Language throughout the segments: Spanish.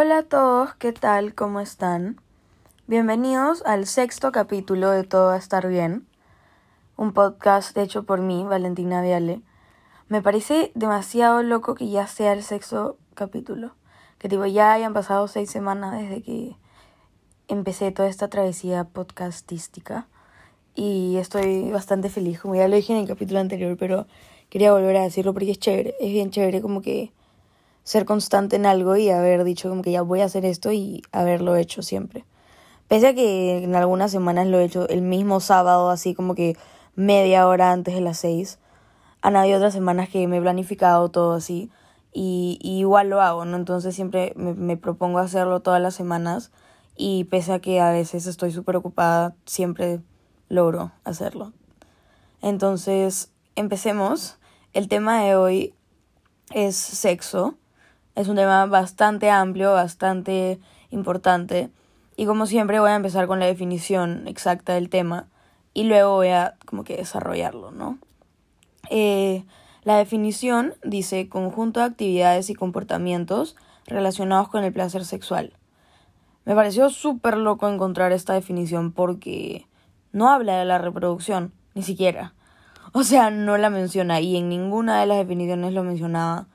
Hola a todos, ¿qué tal? ¿Cómo están? Bienvenidos al sexto capítulo de Todo va a estar bien, un podcast hecho por mí, Valentina Viale. Me parece demasiado loco que ya sea el sexto capítulo, que tipo ya hayan pasado seis semanas desde que empecé toda esta travesía podcastística y estoy bastante feliz, como ya lo dije en el capítulo anterior, pero quería volver a decirlo porque es chévere, es bien chévere como que ser constante en algo y haber dicho como que ya voy a hacer esto y haberlo hecho siempre. Pese a que en algunas semanas lo he hecho el mismo sábado, así como que media hora antes de las seis. Han habido otras semanas que me he planificado todo así y, igual lo hago, ¿no? Entonces siempre me, me propongo hacerlo todas las semanas y pese a que a veces estoy súper ocupada, siempre logro hacerlo. Entonces, empecemos. El tema de hoy es sexo. Es un tema bastante amplio, bastante importante. Y como siempre voy a empezar con la definición exacta del tema y luego voy a como que desarrollarlo, ¿no? Eh, la definición dice conjunto de actividades y comportamientos relacionados con el placer sexual. Me pareció súper loco encontrar esta definición porque no habla de la reproducción, ni siquiera. O sea, no la menciona y en ninguna de las definiciones lo mencionaba.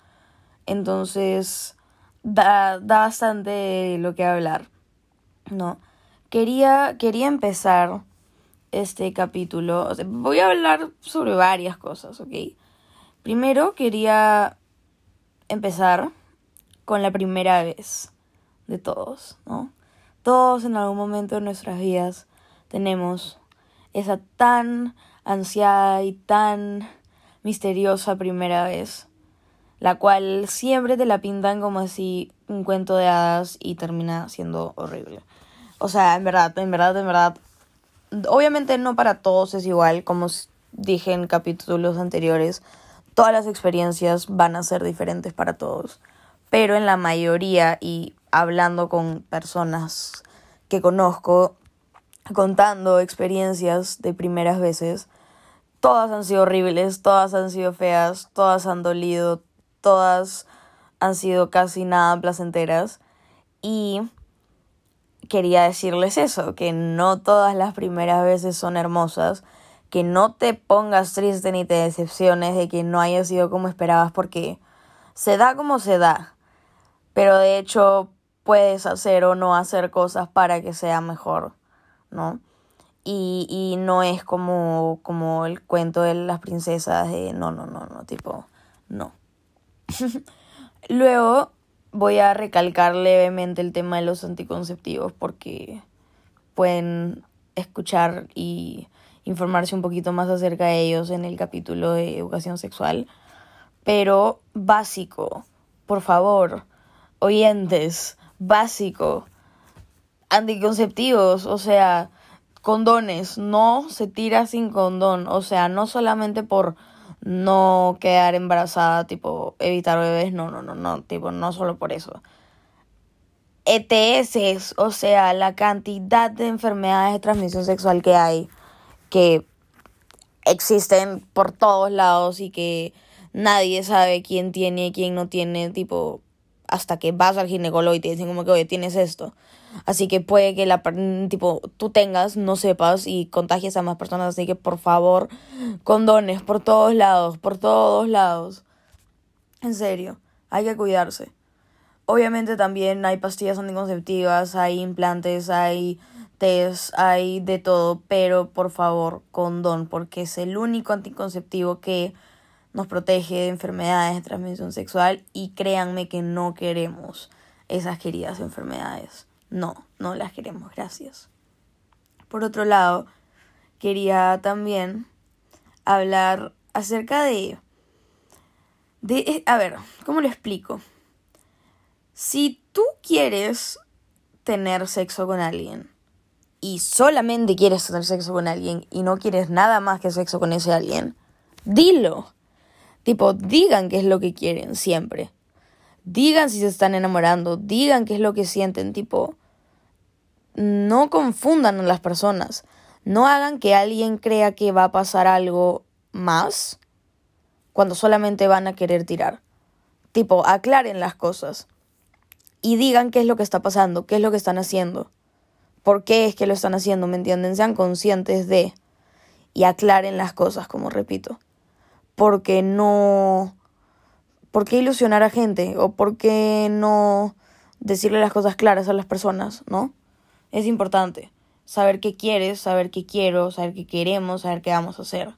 Entonces, da, da bastante lo que hablar, ¿no? Quería, quería empezar este capítulo. voy a hablar sobre varias cosas, ¿ok? Primero quería empezar con la primera vez de todos, ¿no? Todos en algún momento de nuestras vidas tenemos esa tan ansiada y tan misteriosa primera vez la cual siempre te la pintan como así un cuento de hadas y termina siendo horrible. O sea, en verdad, en verdad, en verdad, obviamente no para todos es igual, como dije en capítulos anteriores, todas las experiencias van a ser diferentes para todos, pero en la mayoría y hablando con personas que conozco, contando experiencias de primeras veces, todas han sido horribles, todas han sido feas, todas han dolido, todas han sido casi nada placenteras y quería decirles eso, que no todas las primeras veces son hermosas, que no te pongas triste ni te decepciones de que no haya sido como esperabas porque se da como se da, pero de hecho puedes hacer o no hacer cosas para que sea mejor, ¿no? Y, y no es como, como el cuento de las princesas de no, no, no, no, tipo, no. Luego voy a recalcar levemente el tema de los anticonceptivos porque pueden escuchar y informarse un poquito más acerca de ellos en el capítulo de educación sexual. Pero básico, por favor, oyentes, básico, anticonceptivos, o sea, condones, no se tira sin condón, o sea, no solamente por no quedar embarazada, tipo evitar bebés, no, no, no, no, tipo no solo por eso. ETS, o sea, la cantidad de enfermedades de transmisión sexual que hay, que existen por todos lados y que nadie sabe quién tiene y quién no tiene, tipo, hasta que vas al ginecólogo y te dicen como que, oye, tienes esto. Así que puede que la tipo tú tengas, no sepas y contagies a más personas, así que por favor, condones por todos lados, por todos lados. En serio, hay que cuidarse. Obviamente también hay pastillas anticonceptivas, hay implantes, hay test, hay de todo, pero por favor, condón, porque es el único anticonceptivo que nos protege de enfermedades de transmisión sexual y créanme que no queremos esas queridas enfermedades. No, no las queremos, gracias. Por otro lado, quería también hablar acerca de... de eh, a ver, ¿cómo lo explico? Si tú quieres tener sexo con alguien y solamente quieres tener sexo con alguien y no quieres nada más que sexo con ese alguien, dilo. Tipo, digan qué es lo que quieren siempre. Digan si se están enamorando, digan qué es lo que sienten, tipo, no confundan a las personas. No hagan que alguien crea que va a pasar algo más cuando solamente van a querer tirar. Tipo, aclaren las cosas. y digan qué es lo que está pasando, qué es lo que están haciendo, por qué es que lo están haciendo, ¿me entienden? Sean conscientes de y aclaren las cosas, como repito. Porque no... ¿Por qué ilusionar a gente? ¿O por qué no decirle las cosas claras a las personas, no? Es importante saber qué quieres, saber qué quiero, saber qué queremos, saber qué vamos a hacer.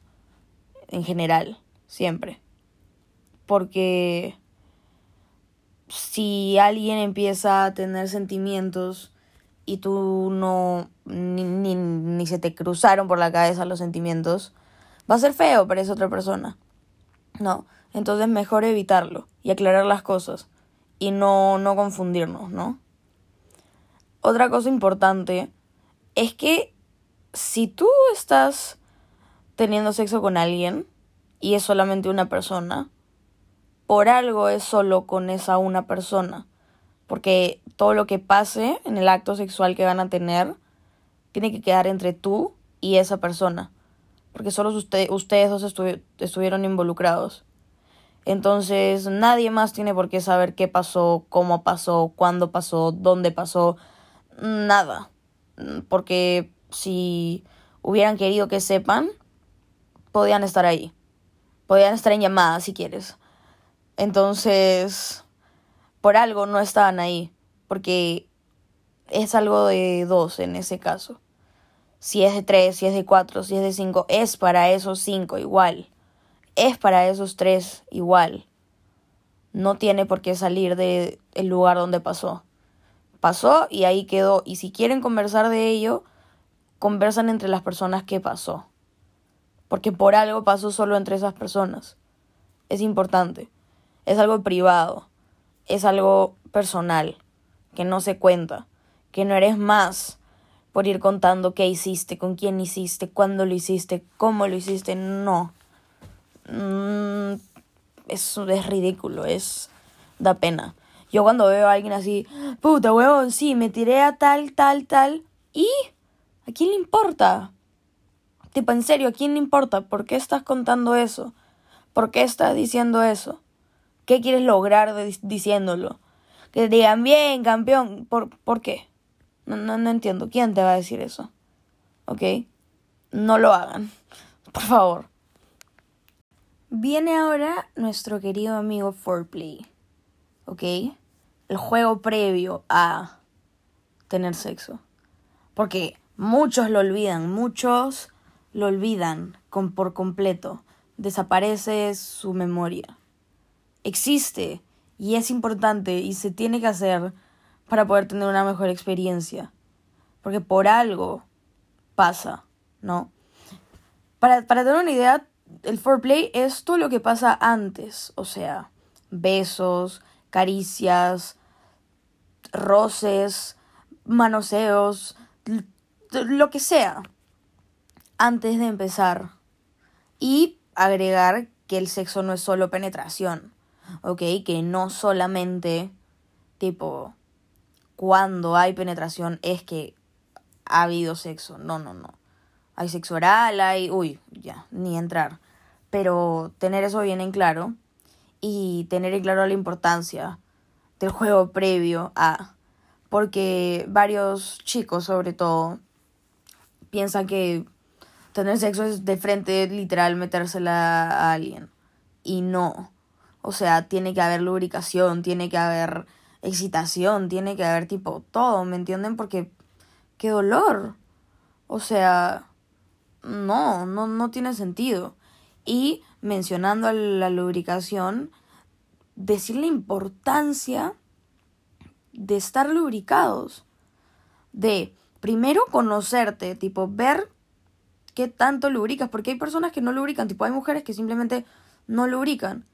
En general, siempre. Porque si alguien empieza a tener sentimientos y tú no ni, ni, ni, se te cruzaron por la cabeza los sentimientos, va a ser feo para esa otra persona. No, entonces mejor evitarlo y aclarar las cosas y no, no confundirnos, ¿no? Otra cosa importante es que si tú estás teniendo sexo con alguien y es solamente una persona, por algo es solo con esa una persona. Porque todo lo que pase en el acto sexual que van a tener tiene que quedar entre tú y esa persona. Porque solo usted, ustedes dos estuvieron involucrados. Entonces nadie más tiene por qué saber qué pasó, cómo pasó, cuándo pasó, dónde pasó. Nada. Porque si hubieran querido que sepan, podían estar ahí. Podían estar en llamada si quieres. Entonces, por algo no estaban ahí, porque es algo de dos en ese caso. Si es de tres, si es de cuatro, si es de cinco, es para esos cinco igual. Es para esos tres igual. No tiene por qué salir del el lugar donde pasó. Pasó y ahí quedó. Y si quieren conversar de ello, conversan entre las personas que pasó. Porque por algo pasó solo entre esas personas. Es importante es algo privado, es algo personal, que no se cuenta, que no eres más por ir contando qué hiciste, con quién hiciste, cuándo lo hiciste, cómo lo hiciste, no. Mm, eso es ridículo, es da pena. Yo cuando veo a alguien así, puta huevón, sí, me tiré a tal, tal, tal, y ¿a quién le importa? Tipo, en serio, ¿a quién le importa? ¿Por qué estás contando eso? ¿Por qué estás diciendo eso? ¿Qué quieres lograr diciéndolo? Que te digan, bien, campeón. ¿Por, ¿por qué? No, no, no entiendo. ¿Quién te va a decir eso? ¿Ok? No lo hagan. Por favor. Viene ahora nuestro querido amigo Foreplay. ¿Ok? El juego previo a tener sexo. Porque muchos lo olvidan, muchos lo olvidan con, por completo. Desaparece su memoria existe y es importante y se tiene que hacer para poder tener una mejor experiencia. Porque por algo pasa, ¿no? Para, para tener una idea, el foreplay es todo lo que pasa antes, o sea, besos, caricias, roces, manoseos, lo que sea, antes de empezar. Y agregar que el sexo no es solo penetración. ¿ok? Que no solamente, tipo, cuando hay penetración es que ha habido sexo. No, no, no. Hay sexo oral, hay... Uy, ya, ni entrar. Pero tener eso bien en claro y tener en claro la importancia del juego previo a... Porque varios chicos, sobre todo, piensan que tener sexo es de frente, literal, metérsela a alguien. Y no. O sea, tiene que haber lubricación, tiene que haber excitación, tiene que haber tipo todo, ¿me entienden? Porque qué dolor. O sea, no, no, no tiene sentido. Y mencionando la lubricación, decir la importancia de estar lubricados. De primero conocerte, tipo ver qué tanto lubricas, porque hay personas que no lubrican, tipo hay mujeres que simplemente no lubrican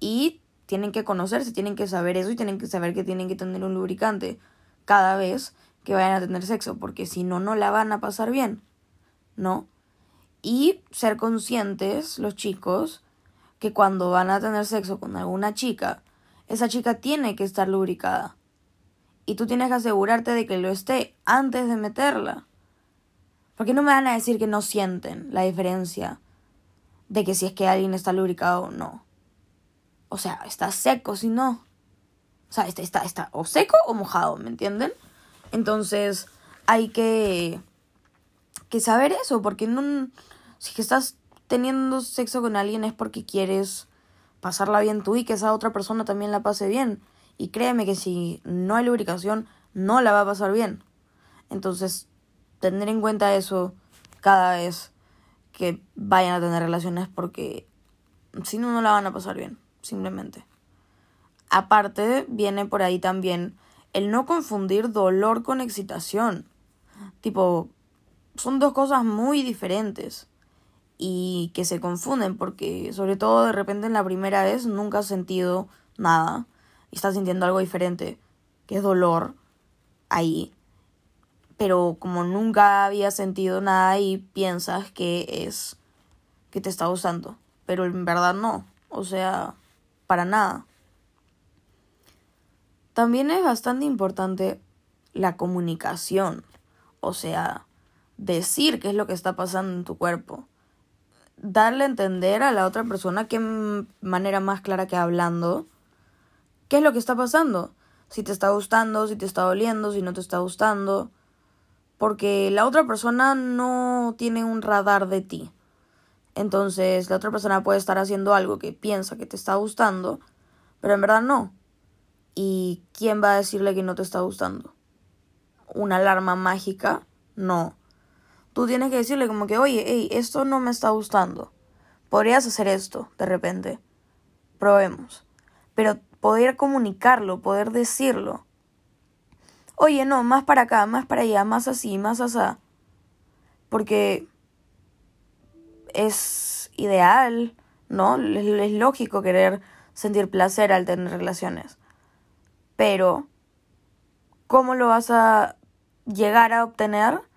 y tienen que conocerse, tienen que saber eso y tienen que saber que tienen que tener un lubricante cada vez que vayan a tener sexo, porque si no, no la van a pasar bien, ¿no? Y ser conscientes, los chicos, que cuando van a tener sexo con alguna chica, esa chica tiene que estar lubricada. Y tú tienes que asegurarte de que lo esté antes de meterla. Porque no me van a decir que no sienten la diferencia de que si es que alguien está lubricado o no. O sea, está seco si no. O sea, está, está, está o seco o mojado, ¿me entienden? Entonces, hay que, que saber eso, porque no, si que estás teniendo sexo con alguien es porque quieres pasarla bien tú y que esa otra persona también la pase bien. Y créeme que si no hay lubricación, no la va a pasar bien. Entonces, tener en cuenta eso cada vez que vayan a tener relaciones porque si no, no la van a pasar bien, simplemente. Aparte, viene por ahí también el no confundir dolor con excitación. Tipo, son dos cosas muy diferentes y que se confunden porque sobre todo de repente en la primera vez nunca has sentido nada y estás sintiendo algo diferente, que es dolor ahí. Pero como nunca había sentido nada y piensas que es que te está gustando, pero en verdad no, o sea, para nada. También es bastante importante la comunicación, o sea, decir qué es lo que está pasando en tu cuerpo. Darle a entender a la otra persona qué manera más clara que hablando qué es lo que está pasando. Si te está gustando, si te está doliendo, si no te está gustando. Porque la otra persona no tiene un radar de ti. Entonces la otra persona puede estar haciendo algo que piensa que te está gustando, pero en verdad no. ¿Y quién va a decirle que no te está gustando? ¿Una alarma mágica? No. Tú tienes que decirle como que, oye, hey, esto no me está gustando. Podrías hacer esto, de repente. Probemos. Pero poder comunicarlo, poder decirlo. Oye, no, más para acá, más para allá, más así, más así. Porque es ideal, ¿no? Es, lógico querer sentir placer al tener relaciones. Pero, ¿cómo lo vas a llegar a obtener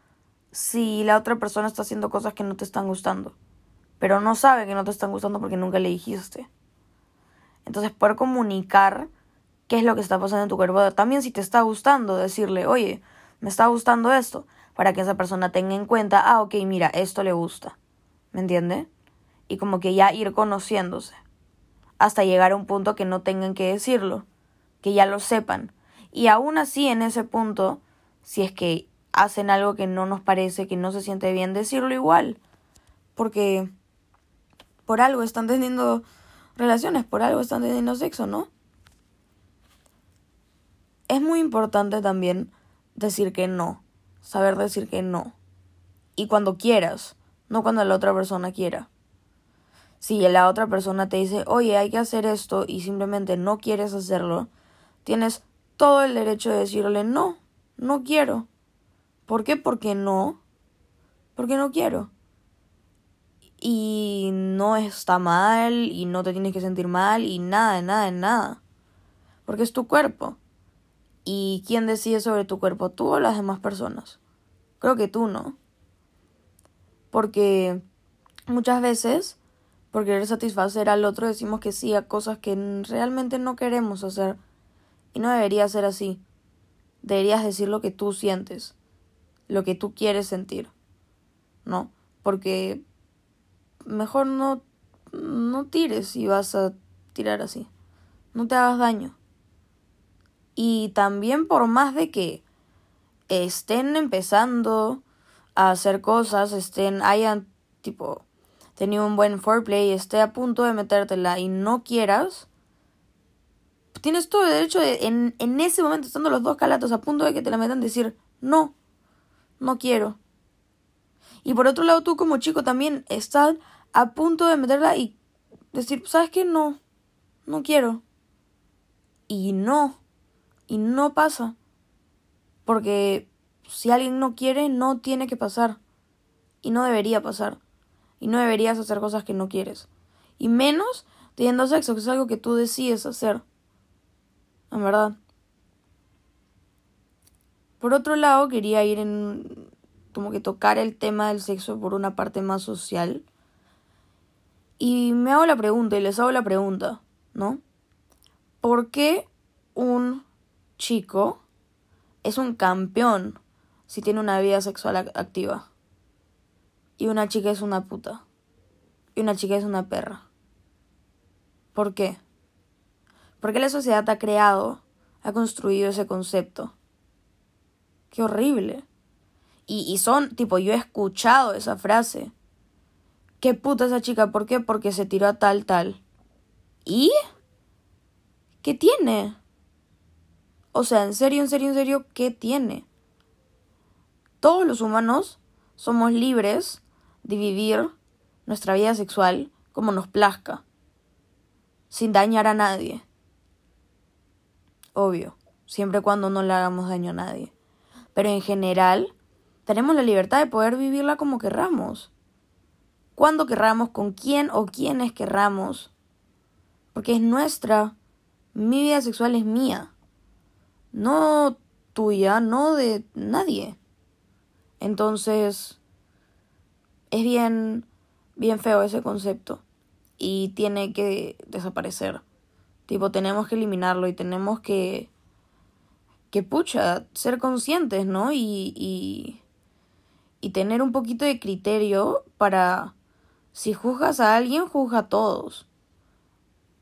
si la otra persona está haciendo cosas que no te están gustando? Pero no sabe que no te están gustando porque nunca le dijiste. Entonces, poder comunicar qué es lo que está pasando en tu cuerpo. También si te está gustando, decirle, oye, me está gustando esto, para que esa persona tenga en cuenta, ah, ok, mira, esto le gusta. ¿Me entiende? Y como que ya ir conociéndose. Hasta llegar a un punto que no tengan que decirlo que ya lo sepan. Y aún así, en ese punto, si es que hacen algo que no nos parece, que no se siente bien, decirlo igual. Porque por algo están teniendo relaciones, por algo están teniendo sexo, ¿no? Es muy importante también decir que no, saber decir que no. Y cuando quieras, no cuando la otra persona quiera. Si la otra persona te dice, oye, hay que hacer esto y simplemente no quieres hacerlo, tienes todo el derecho de decirle no, no quiero. ¿Por qué? Porque no. Porque no quiero. Y no está mal y no te tienes que sentir mal y nada, nada, nada. Porque es tu cuerpo. ¿Y quién decide sobre tu cuerpo? ¿Tú o las demás personas? Creo que tú no. Porque muchas veces, por querer satisfacer al otro, decimos que sí a cosas que realmente no queremos hacer. Y no debería ser así. Deberías decir lo que tú sientes, lo que tú quieres sentir. ¿No? Porque mejor no no tires si vas a tirar así. No te hagas daño. Y también por más de que estén empezando a hacer cosas, estén, hayan tipo tenido un buen foreplay, esté a punto de metértela y no quieras, tienes todo el derecho de, en, en ese momento, estando los dos calatos a punto de que te la metan, decir, no, no quiero. Y por otro lado, tú como chico también estás a punto de meterla y decir, ¿sabes qué? No, no quiero. Y no, y no pasa. Porque si alguien no quiere, no tiene que pasar. Y no debería pasar. Y no deberías hacer cosas que no quieres. Y menos teniendo sexo, que es algo que tú decides hacer en verdad. Por otro lado, quería ir en como que tocar el tema del sexo por una parte más social. Y me hago la pregunta, y les hago la pregunta, ¿no? ¿Por qué un chico es un campeón si tiene una vida sexual activa? Y una chica es una puta. Y una chica es una perra. ¿Por qué? ¿Por qué la sociedad ha creado ha construido ese concepto. Qué horrible. Y, y son, tipo, yo he escuchado esa frase. ¿Qué puta esa chica? ¿Por qué? Porque se tiró a tal, tal. ¿Y? ¿Qué tiene? O sea, en serio, en serio, en serio, ¿qué tiene? Todos los humanos somos libres de vivir nuestra vida sexual como nos plazca, sin dañar a nadie. Obvio, siempre cuando no le hagamos daño a nadie. Pero en general, tenemos la libertad de poder vivirla como querramos. Cuando querramos, con quién o quiénes querramos. Porque es nuestra. Mi vida sexual es mía. No tuya, no de nadie. Entonces, es bien, bien feo ese concepto. Y tiene que desaparecer. Tipo, tenemos que eliminarlo y tenemos que, que pucha, ser conscientes, ¿no? Y, y, tener un poquito de criterio para, si juzgas a alguien, juzga a todos.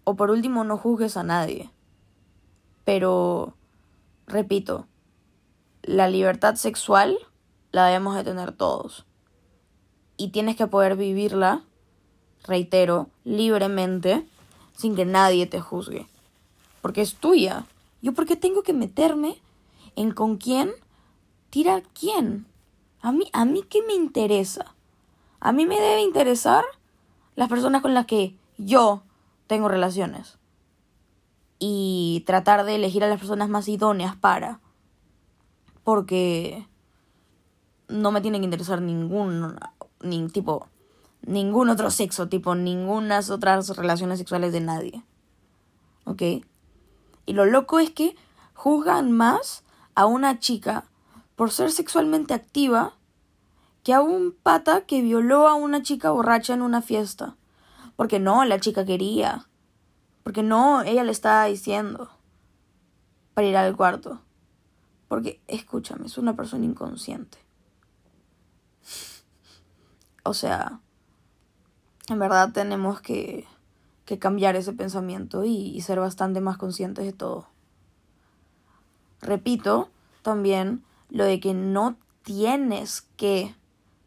O por último, no juzgues a nadie. Pero, repito, la libertad sexual la debemos de tener todos. Y tienes que poder vivirla, reitero, libremente sin que nadie te juzgue. Porque es tuya. ¿Yo por qué tengo que meterme en con quién tira quién? A mí, a mí qué me interesa. A mí me debe interesar las personas con las que yo tengo relaciones. Y tratar de elegir a las personas más idóneas para. Porque no me tiene que interesar ningún, ni, tipo, ningún otro sexo, tipo ninguna otras relaciones sexuales de nadie. ¿Ok? Y lo loco es que juzgan más a una chica por ser sexualmente activa que a un pata que violó a una chica borracha en una fiesta. Porque no, la chica quería. Porque no, ella le estaba diciendo para ir al cuarto. Porque, escúchame, es una persona inconsciente. O sea, en verdad tenemos que, que cambiar ese pensamiento y, ser bastante más conscientes de todo. Repito también lo de que no tienes que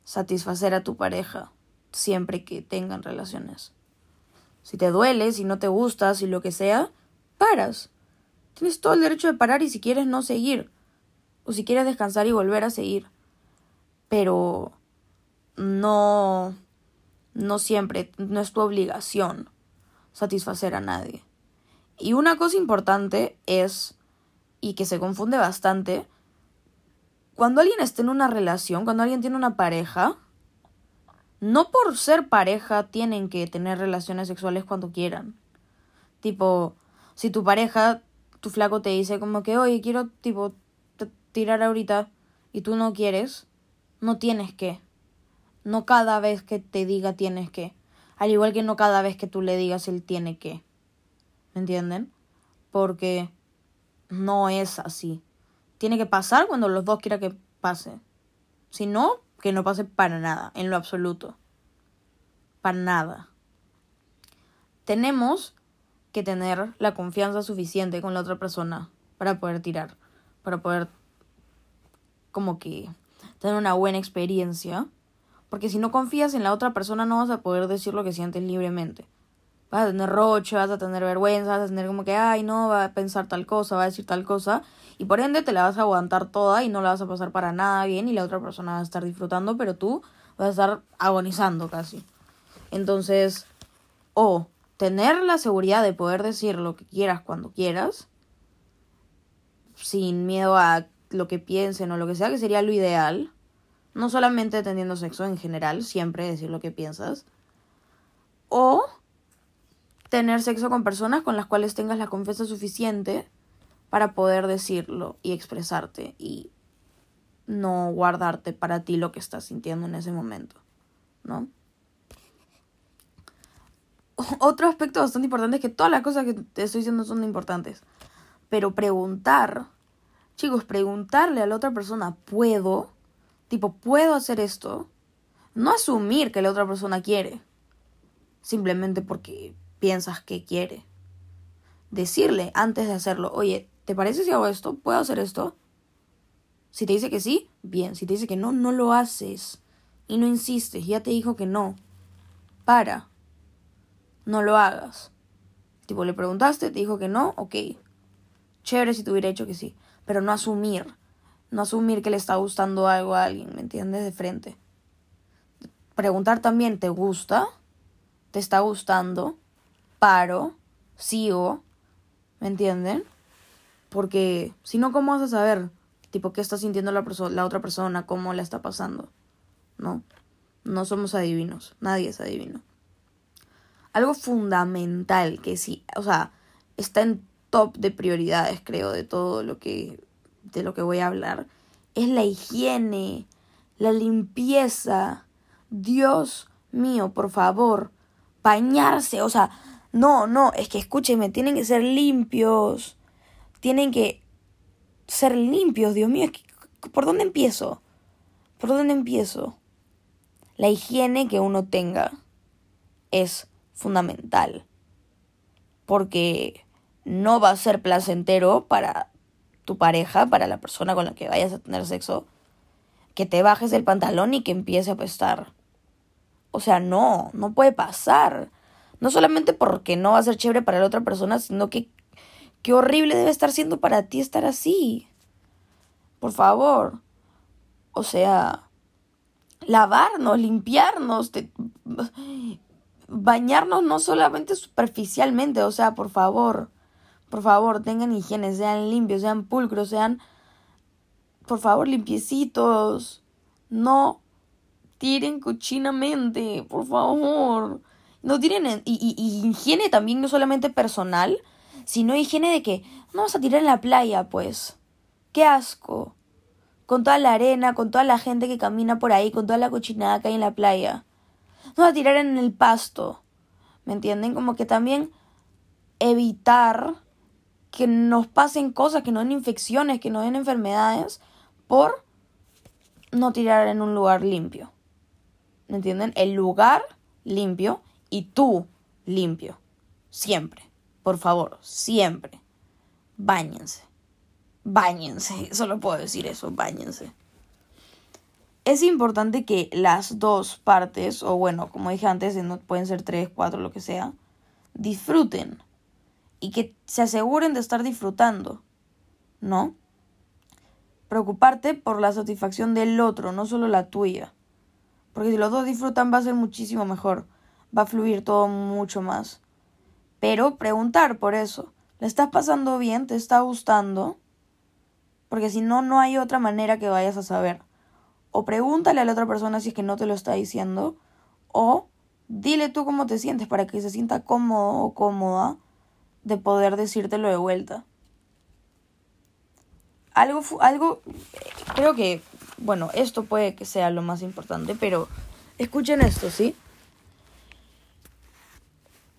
satisfacer a tu pareja siempre que tengan relaciones. Si te duele, si no te gusta, si lo que sea, paras. Tienes todo el derecho de parar y si quieres no seguir. O si quieres descansar y volver a seguir. Pero no no siempre, no es tu obligación satisfacer a nadie. Y una cosa importante es, y que se confunde bastante, cuando alguien está en una relación, cuando alguien tiene una pareja, no por ser pareja tienen que tener relaciones sexuales cuando quieran. Tipo, si tu pareja, tu flaco te dice como que, oye, quiero, tipo, tirar ahorita y tú no quieres, no tienes que. No cada vez que te diga tienes que. Al igual que no cada vez que tú le digas él tiene que. ¿Me entienden? Porque no es así. Tiene que pasar cuando los dos quieran que pase. Si no, que no pase para nada, en lo absoluto. Para nada. Tenemos que tener la confianza suficiente con la otra persona para poder tirar, para poder como que tener una buena experiencia porque si no confías en la otra persona no vas a poder decir lo que sientes libremente. Vas a tener roche, vas a tener vergüenza, vas a tener como que, ay, no, va a pensar tal cosa, va a decir tal cosa. Y por ende te la vas a aguantar toda y no la vas a pasar para nada bien y la otra persona va a estar disfrutando, pero tú vas a estar agonizando casi. Entonces, o tener la seguridad de poder decir lo que quieras cuando quieras, sin miedo a lo que piensen o lo que sea, que sería lo ideal no solamente teniendo sexo en general, siempre decir lo que piensas. O tener sexo con personas con las cuales tengas la confianza suficiente para poder decirlo y expresarte y no guardarte para ti lo que estás sintiendo en ese momento, ¿no? Otro aspecto bastante importante es que todas las cosas que te estoy diciendo son importantes, pero preguntar, chicos, preguntarle a la otra persona, ¿puedo? Tipo, puedo hacer esto. No asumir que la otra persona quiere. Simplemente porque piensas que quiere. Decirle antes de hacerlo, oye, ¿te parece si hago esto? ¿Puedo hacer esto? Si te dice que sí, bien. Si te dice que no, no lo haces. Y no insistes, ya te dijo que no. Para. No lo hagas. Tipo, le preguntaste, te dijo que no, ok. Chévere si te hubiera dicho que sí. Pero no asumir. No asumir que le está gustando algo a alguien, ¿me entiendes? De frente. Preguntar también, ¿te gusta? ¿Te está gustando? Paro. Sigo. ¿Me entienden? Porque si no, ¿cómo vas a saber? Tipo, ¿qué está sintiendo la, la otra persona? ¿Cómo la está pasando? No. No somos adivinos. Nadie es adivino. Algo fundamental que sí, o sea, está en top de prioridades, creo, de todo lo que de lo que voy a hablar, es la higiene, la limpieza. Dios mío, por favor, bañarse, o sea, no, no, es que escúcheme, tienen que ser limpios. Tienen que ser limpios, Dios mío, ¿por dónde empiezo? ¿Por dónde empiezo? La higiene que uno tenga es fundamental. Porque no va a ser placentero para tu pareja, para la persona con la que vayas a tener sexo, que te bajes el pantalón y que empiece a apestar. O sea, no, no puede pasar. No solamente porque no va a ser chévere para la otra persona, sino que qué horrible debe estar siendo para ti estar así. Por favor. O sea, lavarnos, limpiarnos, bañarnos no solamente superficialmente, o sea, por favor, por favor, tengan higiene, sean limpios, sean pulcros, sean, por favor, limpiecitos, no tiren cochinamente, por favor, no tiren, y, y, higiene también no solamente personal, sino higiene de que no vas a tirar en la playa, pues, qué asco, con toda la arena, con toda la gente que camina por ahí, con toda la cochinada que hay en la playa. No a tirar en el pasto. ¿Me entienden? Como que también evitar que nos pasen cosas, que nos den infecciones, que nos den enfermedades por no tirar en un lugar limpio. ¿Me entienden? El lugar limpio y tú limpio. Siempre. Por favor, siempre. Báñense. Báñense. Solo puedo decir eso, báñense es importante que las dos partes, o bueno, como dije antes, pueden ser tres, cuatro, lo que sea, disfruten y que se aseguren de estar disfrutando, ¿no? Preocuparte por la satisfacción del otro, no solo la tuya. Porque si los dos disfrutan va a ser muchísimo mejor, va a fluir todo mucho más. Pero preguntar por eso, ¿le estás pasando bien? ¿Te está gustando? Porque si no, no hay otra manera que vayas a saber o pregúntale a la otra persona si es que no te lo está diciendo, o dile tú cómo te sientes para que se sienta cómodo o cómoda de poder decírtelo de vuelta. Algo, algo, creo que, bueno, esto puede que sea lo más importante, pero escuchen esto, ¿sí?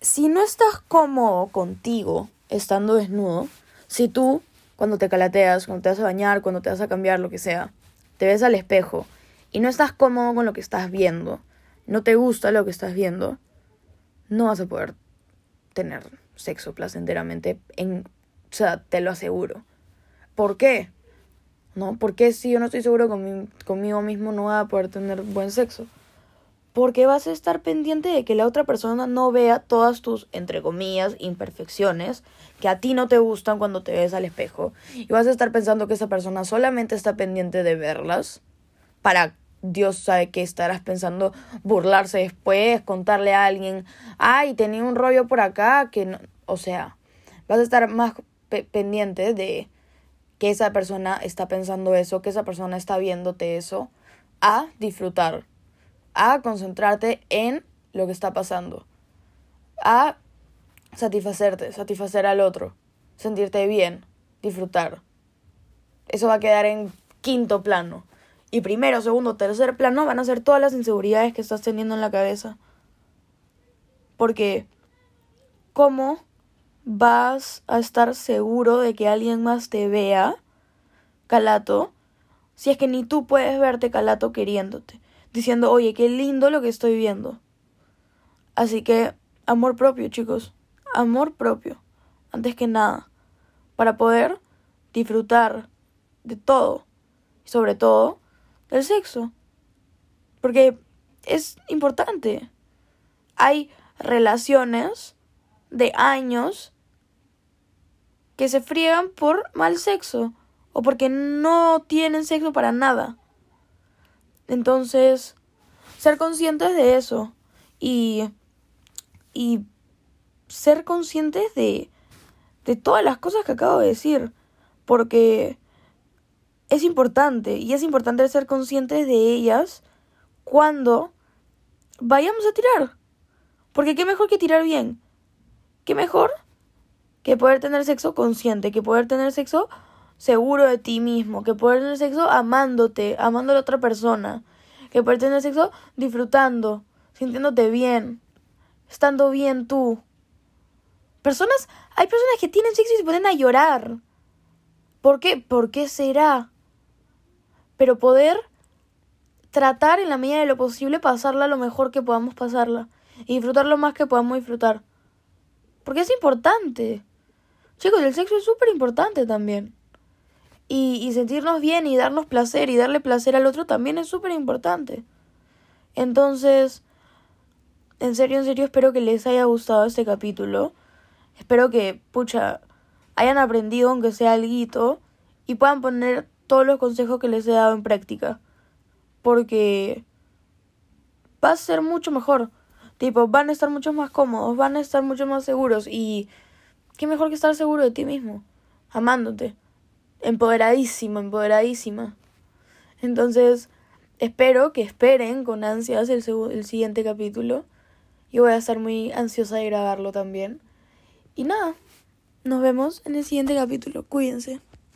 Si no estás cómodo contigo estando desnudo, si tú, cuando te calateas, cuando te vas a bañar, cuando te vas a cambiar, lo que sea, te ves al espejo y no estás cómodo con lo que estás viendo, no te gusta lo que estás viendo, no vas a poder tener sexo placenteramente en, o sea, te lo aseguro. ¿Por qué? ¿No? Porque si yo no estoy seguro conmigo mismo no voy a poder tener buen sexo? Porque vas a estar pendiente de que la otra persona no vea todas tus, entre comillas, imperfecciones que a ti no te gustan cuando te ves al espejo. Y vas a estar pensando que esa persona solamente está pendiente de verlas para Dios sabe que estarás pensando burlarse después, contarle a alguien, ay, tenía un rollo por acá, que no, o sea, vas a estar más pendiente de que esa persona está pensando eso, que esa persona está viéndote eso, a disfrutar a concentrarte en lo que está pasando, a satisfacerte, satisfacer al otro, sentirte bien, disfrutar. Eso va a quedar en quinto plano. Y primero, segundo, tercer plano van a ser todas las inseguridades que estás teniendo en la cabeza. Porque, ¿cómo vas a estar seguro de que alguien más te vea, calato, si es que ni tú puedes verte calato queriéndote? diciendo, oye, qué lindo lo que estoy viendo. Así que, amor propio, chicos. Amor propio. Antes que nada. Para poder disfrutar de todo, sobre todo del sexo, porque es importante. Hay relaciones de años que se friegan por mal sexo o porque no tienen sexo para nada. Entonces, ser conscientes de eso y, y ser conscientes de, de todas las cosas que acabo de decir, porque es importante y es importante ser conscientes de ellas cuando vayamos a tirar. Porque qué mejor que tirar bien. Qué mejor que poder tener sexo consciente, que poder tener sexo seguro de ti mismo, que poder tener sexo amándote, amando a la otra persona, que poder tener sexo disfrutando, sintiéndote bien, estando bien tú. Personas, hay personas que tienen sexo y se ponen a llorar. ¿Por qué? ¿Por qué será? Pero poder tratar en la medida de lo posible pasarla lo mejor que podamos pasarla y disfrutar lo más que podamos disfrutar. Porque es importante. Chicos, el sexo es súper importante también. Y, sentirnos bien y darnos placer y darle placer al otro también es súper importante. Entonces, en serio, en serio, espero que les haya gustado este capítulo. Espero que, pucha, hayan aprendido, aunque sea algo, y puedan poner todos los consejos que les he dado en práctica. Porque va a ser mucho mejor. Tipo, van a estar mucho más cómodos, van a estar mucho más seguros y qué mejor que estar seguro de ti mismo, amándote, empoderadísimo, empoderadísima. Entonces, espero que esperen con ansias el, el siguiente capítulo. Yo voy a estar muy ansiosa de grabarlo también. Y nada, nos vemos en el siguiente capítulo. Cuídense.